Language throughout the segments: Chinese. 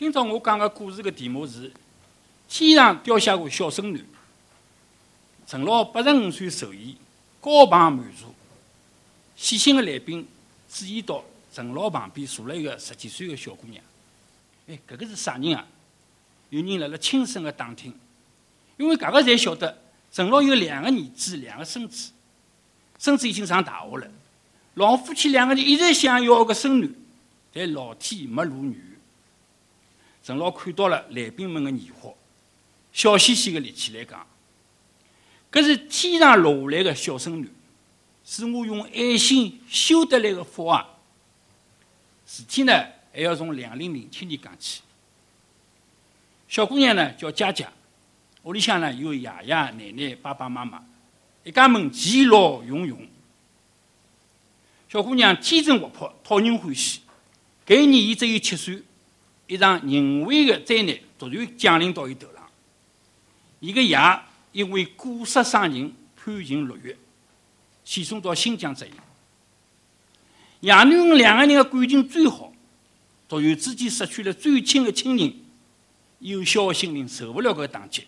今朝我讲个故事的题目是：天上掉下个小孙女。陈老八十五岁寿宴，高朋满座。细心的来宾注意到陈老旁边坐了一个十几岁的小姑娘。哎，搿个是啥人啊？有人辣辣轻声的打听，因为大家侪晓得陈老有两个儿子，两个孙子，孙子已经上大学了。老夫妻两个人一直想要个孙女，但老天没如愿。陈老看到了来宾们的疑惑，笑嘻嘻的立起来讲：“搿是天上落下来的小孙女，是我用爱心修得来的福啊！事体呢，还要从两零零七年讲起。”小姑娘呢叫佳佳，屋里向呢有爷爷奶奶、爸爸妈妈，一家门其乐融融。小姑娘天真活泼，讨人欢喜。搿一年伊只有七岁，一场人为的灾难突然降临到伊头上。伊个爷因为过失伤人，判刑六月，遣送到新疆执行。爷囡两个人的感情最好，突然之间失去了最亲的亲人。幼小的心灵受不了搿打击，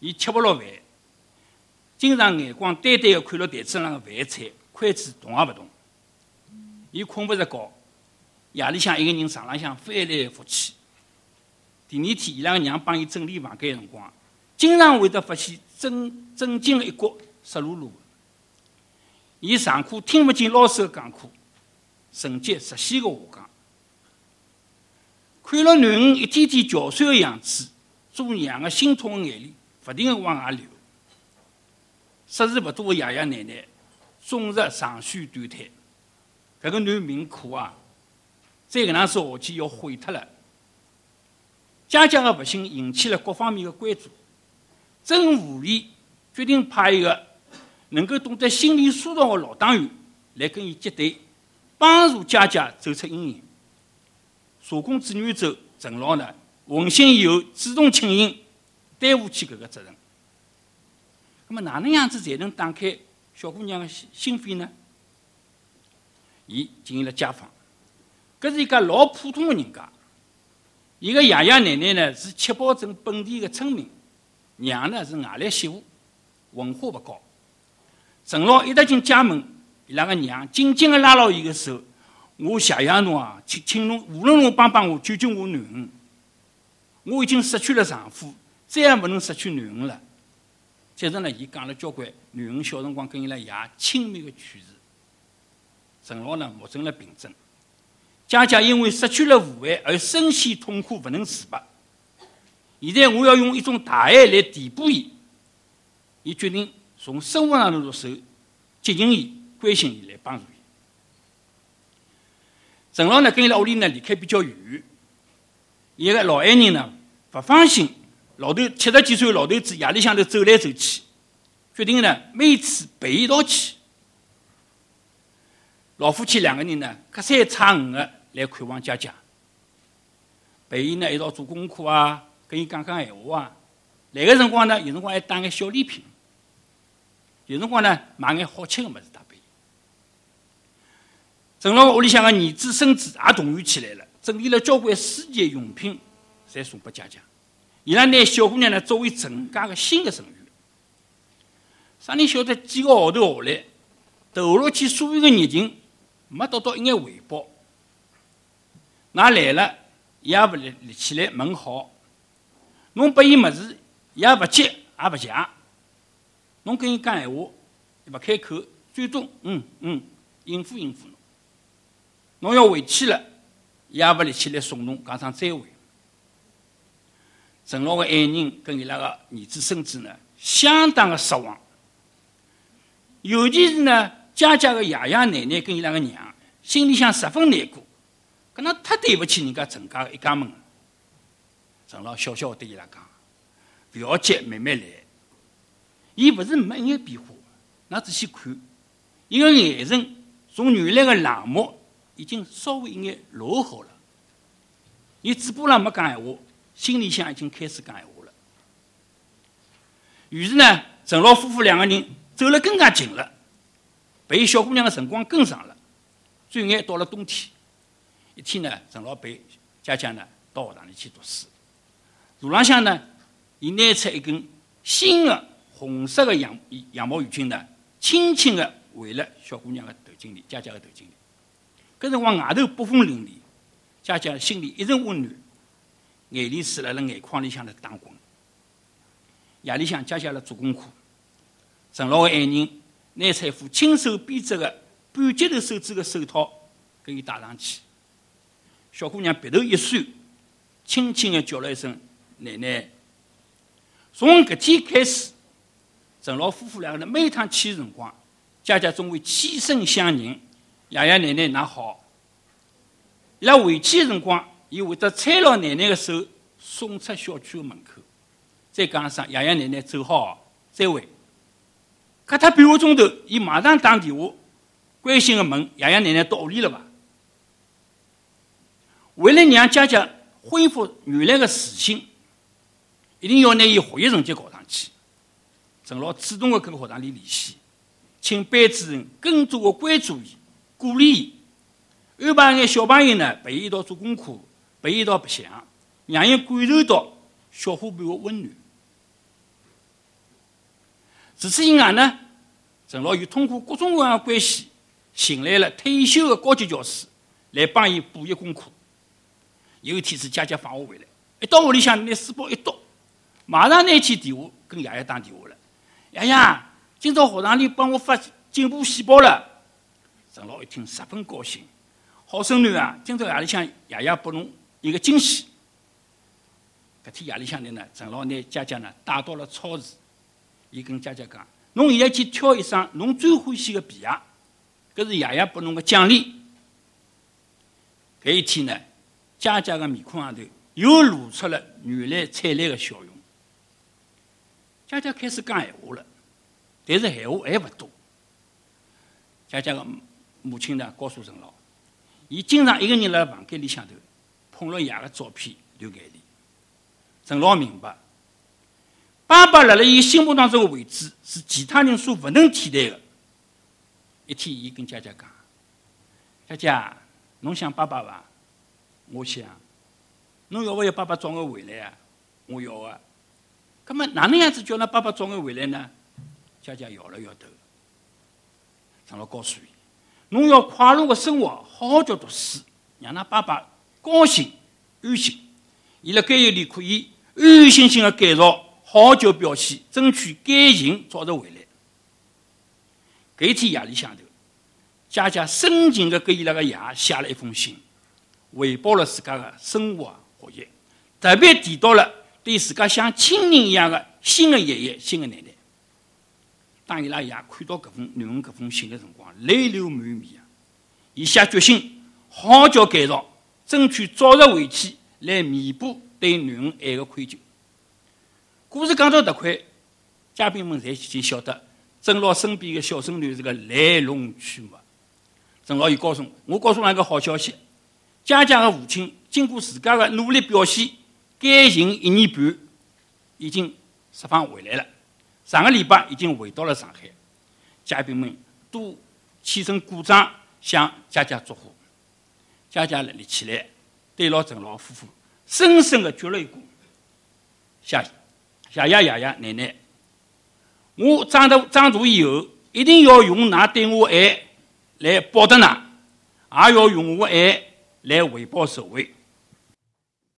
伊吃不落饭，经常眼光呆呆地看着台子上的饭菜，筷子动也勿动。伊困不着觉，夜里向一个人床浪向翻来覆去。第二天，伊拉个娘帮伊整理房间的辰光，经常会得发现枕枕巾的一角湿漉漉的。伊上课听勿进老师的讲课，成绩直线的下降。看了囡恩一天天憔悴的样子，做娘的心痛的眼泪不停的往外流。识字不多的爷爷奶奶终日长吁短叹：“搿个囡命苦啊！再搿能样子下去要毁脱了。”佳佳的不幸引起了各方面的关注。政府里决定派一个能够懂得心理疏导的老党员来跟伊结对，帮助佳佳走出阴影。社工志愿者，陈老呢，闻讯以后主动请缨，担负起搿个责任。那么哪能样子才能打开小姑娘的心心扉呢？伊进行了家访，搿是一家老普通的人家。伊个爷爷奶奶呢是七宝镇本地的村民，娘呢是外来媳妇，文化勿高。陈老一踏进家门，伊拉个娘紧紧地拉牢伊个手。我谢谢侬啊，请请侬无论侬帮帮我，救救我囡恩。我已经失去了丈夫，再也不能失去囡恩了。接着呢，伊讲了交关囡恩小辰光跟伊拉爷亲密的趣事。陈老呢，目诊了病症，佳佳因为失去了父爱而深陷痛苦，不能自拔。现在我要用一种大爱来填补伊。伊决定从生活上头入手，接近伊，关心伊，来帮助伊。陈老呢，跟伊拉屋里呢离开比较远，一个老爱人呢不放心，老头七十几岁老头子夜里向头走来走去，决定呢每次陪伊一道去。老夫妻两个人呢隔三差五的来看望佳佳，陪伊呢一道做功课啊，跟伊讲讲闲话啊。来个辰光呢，有辰光还带眼小礼品，有辰光呢买眼好吃的物事带。陈老屋里向个儿子孙子也动员起来了，整理了交关书籍用品，侪送拨佳佳。伊拉拿小姑娘呢作为陈家个新的成员。啥人晓得几个号头下来，投入去所有个热情，没得到一眼回报。㑚来了，伊也勿立立起来问好。侬拨伊物事，伊也勿接也勿谢。侬跟伊讲闲话，伊勿开口，最多嗯嗯应付应付侬。侬要回去了，也勿立起来送侬，讲声再会。陈老的爱人跟伊拉个儿子孙子呢，相当的失望。尤其是呢，佳佳的爷爷奶奶跟伊拉个娘，心里向十分难过，搿能太对勿起人家陈家一家门。陈老笑笑对伊拉讲：“勿要急，慢慢来。伊勿是没一眼变化，㑚仔细看，伊个眼神从原来的冷漠。”已经稍微一眼落好了，伊嘴巴上没讲闲话，心里向已经开始讲闲话了。于是呢，陈老夫妇两个人走了更加近了，陪小姑娘的辰光更长了。转眼到了冬天，一天呢，陈老陪佳佳呢到学堂里去读书。路浪向呢，伊拿出一根新的红色的羊羊毛雨裙呢，轻轻地围了小姑娘的头颈里，佳佳的头颈里。搿辰光外头北风凛冽，佳佳心里一阵温暖，眼泪水辣辣眼眶里向来打滚。夜里向，佳佳辣做功课，陈老的爱人拿出一副亲手编织的半截头手指的手套，给伊戴上去。小姑娘鼻头一酸，轻轻地叫了一声“奶奶”。从搿天开始，陈老夫妇两个人每趟去的辰光，佳佳总会起身相迎：“爷爷奶奶，㑚好。”伊拉回去的辰光，伊会得搀牢奶奶的手，送出小区的门口。再讲一声爷爷奶奶走好，再会。隔脱半个钟头，伊马上打电话关心的问爷爷奶奶到屋里了伐？为了让佳佳恢复原来的自信，一定要拿伊学习成绩搞上去。陈老主动的跟学堂里联系，请班主任更多的关注伊，鼓励伊，安排眼小朋友呢陪伊一道做功课，陪伊一道白相，让伊感受到小伙伴的温暖。除此以外呢，陈老又通过各种各样的关系，寻来了退休的高级教师来帮伊补习功课。有一天是佳佳放学回来，一到屋里向拿书包一丢，马上拿起电话跟爷爷打电话了：“爷爷，今朝学堂里帮我发进步细胞了。”陈老一听十分高兴：“好孙女啊，今朝夜里向爷爷拨侬一个惊喜。”搿天夜里向呢，陈老拿佳佳呢带到了超市。伊跟佳佳讲：“侬现在去挑一双侬最欢喜的皮鞋，搿是爷爷拨侬个奖励。”搿一天呢，佳佳个面孔上头又露出了原来灿烂的笑容。佳佳开始讲闲话了，但是闲话还勿多。佳佳个母亲呢，告诉陈老，伊经常一个人辣房间里向头捧了爷个照片留给伊。陈老明白。爸爸辣辣伊心目当中的位置是其他人所不能替代的。一天，伊跟佳佳讲：“佳佳，侬想爸爸伐？我想。侬要勿要爸爸早眼回来啊？我要啊。葛末哪能样子叫那爸爸早眼回来呢？”佳佳摇了摇头。长老告诉伊：“侬要快乐个生活，好好叫读书，让㑚爸爸高兴、安心。伊辣监狱里可以安安心心个改造。”好好叫表现，争取感情早日回来。搿一天夜里向头，佳佳深情地给伊拉个爷写了一封信，汇报了自家的生活、学习，特别提到了对自家像亲人一样的新的爷爷、新的奶奶。当伊拉爷看到搿封囡恩搿封信的辰光，泪流满面啊！伊下决心，好好叫改造，争取早日回去，来弥补对囡恩爱的愧疚。故事讲到迭块，嘉宾们侪已经晓得郑老身边的小孙女是个来龙去脉。郑老又告诉我，我告诉侬一个好消息：佳佳的父亲经过自家的努力表现，改刑一年半，已经释放回来了。上个礼拜已经回到了上海。嘉宾们都起身鼓掌，向佳佳祝贺。佳佳立起来，对牢郑老夫妇深深的鞠了一躬，谢谢。爷爷、爷爷、奶奶，我长大长大以后，一定要用㑚对我爱来报答㑚，也要用我爱来回报社会。